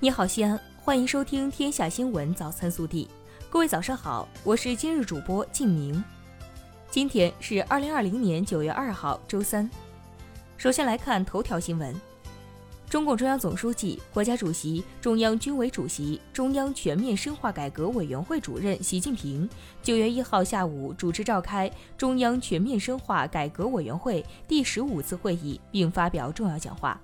你好，西安，欢迎收听《天下新闻早餐速递》。各位早上好，我是今日主播静明。今天是二零二零年九月二号，周三。首先来看头条新闻：中共中央总书记、国家主席、中央军委主席、中央全面深化改革委员会主任习近平九月一号下午主持召开中央全面深化改革委员会第十五次会议，并发表重要讲话。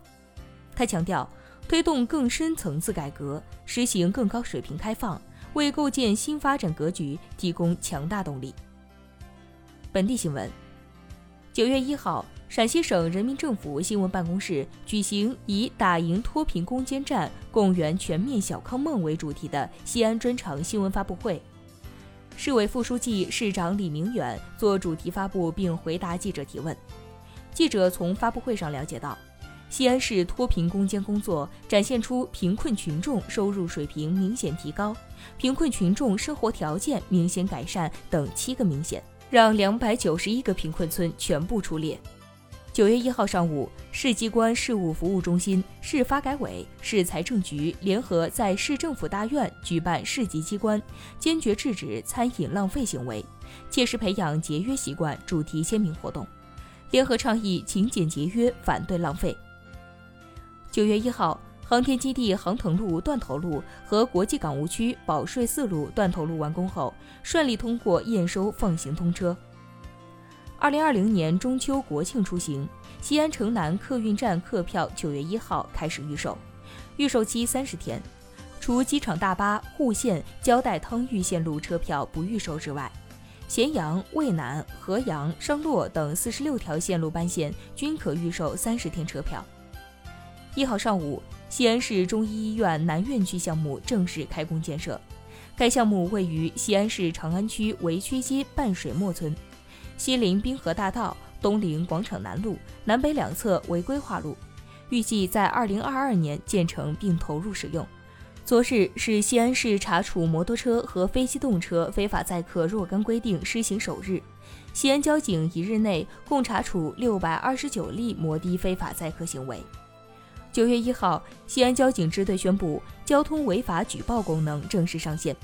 他强调。推动更深层次改革，实行更高水平开放，为构建新发展格局提供强大动力。本地新闻：九月一号，陕西省人民政府新闻办公室举行以“打赢脱贫攻坚战，共圆全面小康梦”为主题的西安专场新闻发布会。市委副书记、市长李明远做主题发布并回答记者提问。记者从发布会上了解到。西安市脱贫攻坚工作展现出贫困群众收入水平明显提高、贫困群众生活条件明显改善等七个明显，让两百九十一个贫困村全部出列。九月一号上午，市机关事务服务中心、市发改委、市财政局联合在市政府大院举办市级机关坚决制止餐饮浪费行为，切实培养节约习惯主题鲜明活动，联合倡议勤俭节约，反对浪费。九月一号，航天基地航腾路断头路和国际港务区保税四路断头路完工后，顺利通过验收放行通车。二零二零年中秋国庆出行，西安城南客运站客票九月一号开始预售，预售期三十天。除机场大巴、沪线、胶带汤峪线路车票不预售之外，咸阳、渭南、河阳、商洛等四十六条线路班线均可预售三十天车票。一号上午，西安市中医医院南院区项目正式开工建设。该项目位于西安市长安区围曲街半水磨村，西临滨河大道，东临广场南路，南北两侧为规划路，预计在二零二二年建成并投入使用。昨日是西安市查处摩托车和非机动车非法载客若干规定施行首日，西安交警一日内共查处六百二十九例摩的非法载客行为。九月一号，西安交警支队宣布，交通违法举报功能正式上线。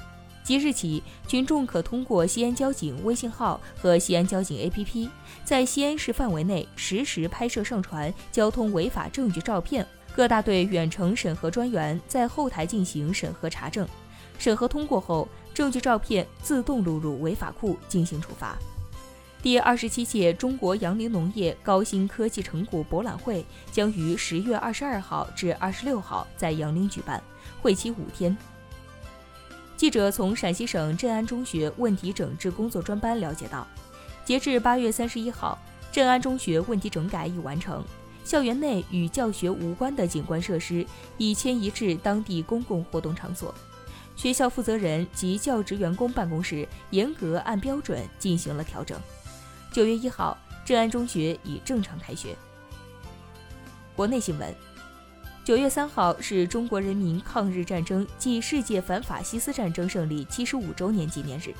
即日起，群众可通过西安交警微信号和西安交警 APP，在西安市范围内实时拍摄上传交通违法证据照片。各大队远程审核专员在后台进行审核查证，审核通过后，证据照片自动录入违法库进行处罚。第二十七届中国杨凌农业高新科技成果博览会将于十月二十二号至二十六号在杨凌举办，会期五天。记者从陕西省镇安中学问题整治工作专班了解到，截至八月三十一号，镇安中学问题整改已完成，校园内与教学无关的景观设施已迁移至当地公共活动场所，学校负责人及教职员工办公室严格按标准进行了调整。九月一号，镇安中学已正常开学。国内新闻：九月三号是中国人民抗日战争暨世界反法西斯战争胜利七十五周年纪念日。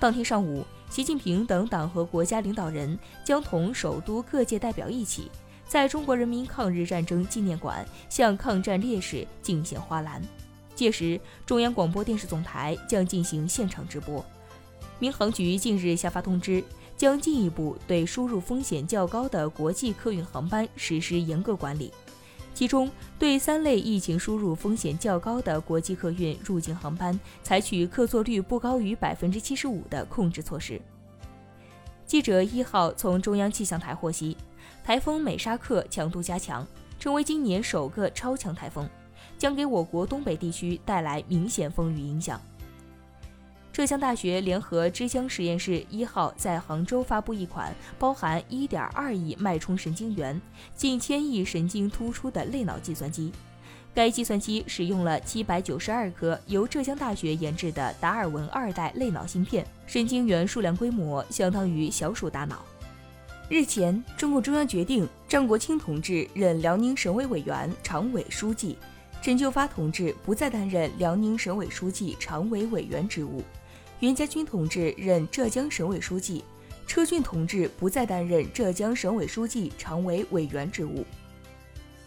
当天上午，习近平等党和国家领导人将同首都各界代表一起，在中国人民抗日战争纪念馆向抗战烈士敬献花篮。届时，中央广播电视总台将进行现场直播。民航局近日下发通知。将进一步对输入风险较高的国际客运航班实施严格管理，其中对三类疫情输入风险较高的国际客运入境航班，采取客座率不高于百分之七十五的控制措施。记者一号从中央气象台获悉，台风美沙克强度加强，成为今年首个超强台风，将给我国东北地区带来明显风雨影响。浙江大学联合之江实验室一号在杭州发布一款包含1.2亿脉冲神经元、近千亿神经突出的类脑计算机。该计算机使用了792颗由浙江大学研制的达尔文二代类脑芯片，神经元数量规模相当于小鼠大脑。日前，中共中央决定张国清同志任辽宁省委委员、常委书记，陈旧发同志不再担任辽宁省委书记、常委委员职务。袁家军同志任浙江省委书记，车俊同志不再担任浙江省委书记、常委委员职务。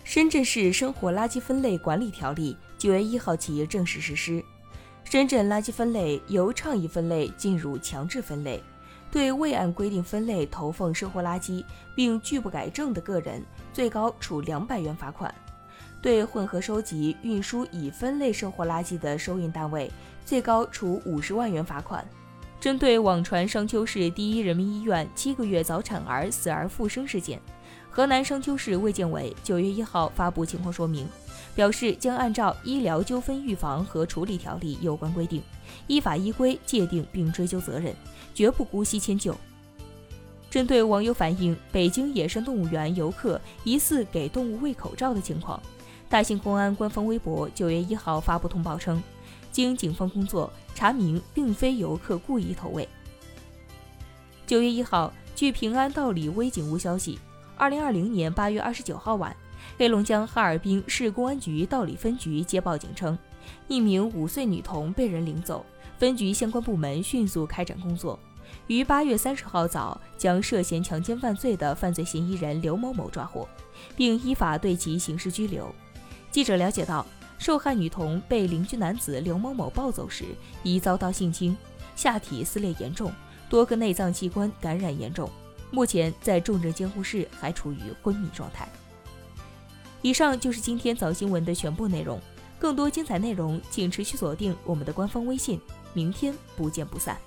深圳市生活垃圾分类管理条例九月一号起正式实施。深圳垃圾分类由倡议分类进入强制分类，对未按规定分类投放生活垃圾并拒不改正的个人，最高处两百元罚款；对混合收集、运输已分类生活垃圾的收运单位，最高处五十万元罚款。针对网传商丘市第一人民医院七个月早产儿死而复生事件。河南商丘市卫健委九月一号发布情况说明，表示将按照《医疗纠纷预防和处理条例》有关规定，依法依规界定并追究责任，绝不姑息迁就。针对网友反映北京野生动物园游客疑似给动物喂口罩的情况，大兴公安官方微博九月一号发布通报称，经警方工作查明，并非游客故意投喂。九月一号，据平安道里微警务消息。二零二零年八月二十九号晚，黑龙江哈尔滨市公安局道里分局接报警称，一名五岁女童被人领走。分局相关部门迅速开展工作，于八月三十号早将涉嫌强奸犯罪的犯罪嫌疑人刘某某抓获，并依法对其刑事拘留。记者了解到，受害女童被邻居男子刘某某抱走时，已遭到性侵，下体撕裂严重，多个内脏器官感染严重。目前在重症监护室，还处于昏迷状态。以上就是今天早新闻的全部内容，更多精彩内容请持续锁定我们的官方微信。明天不见不散。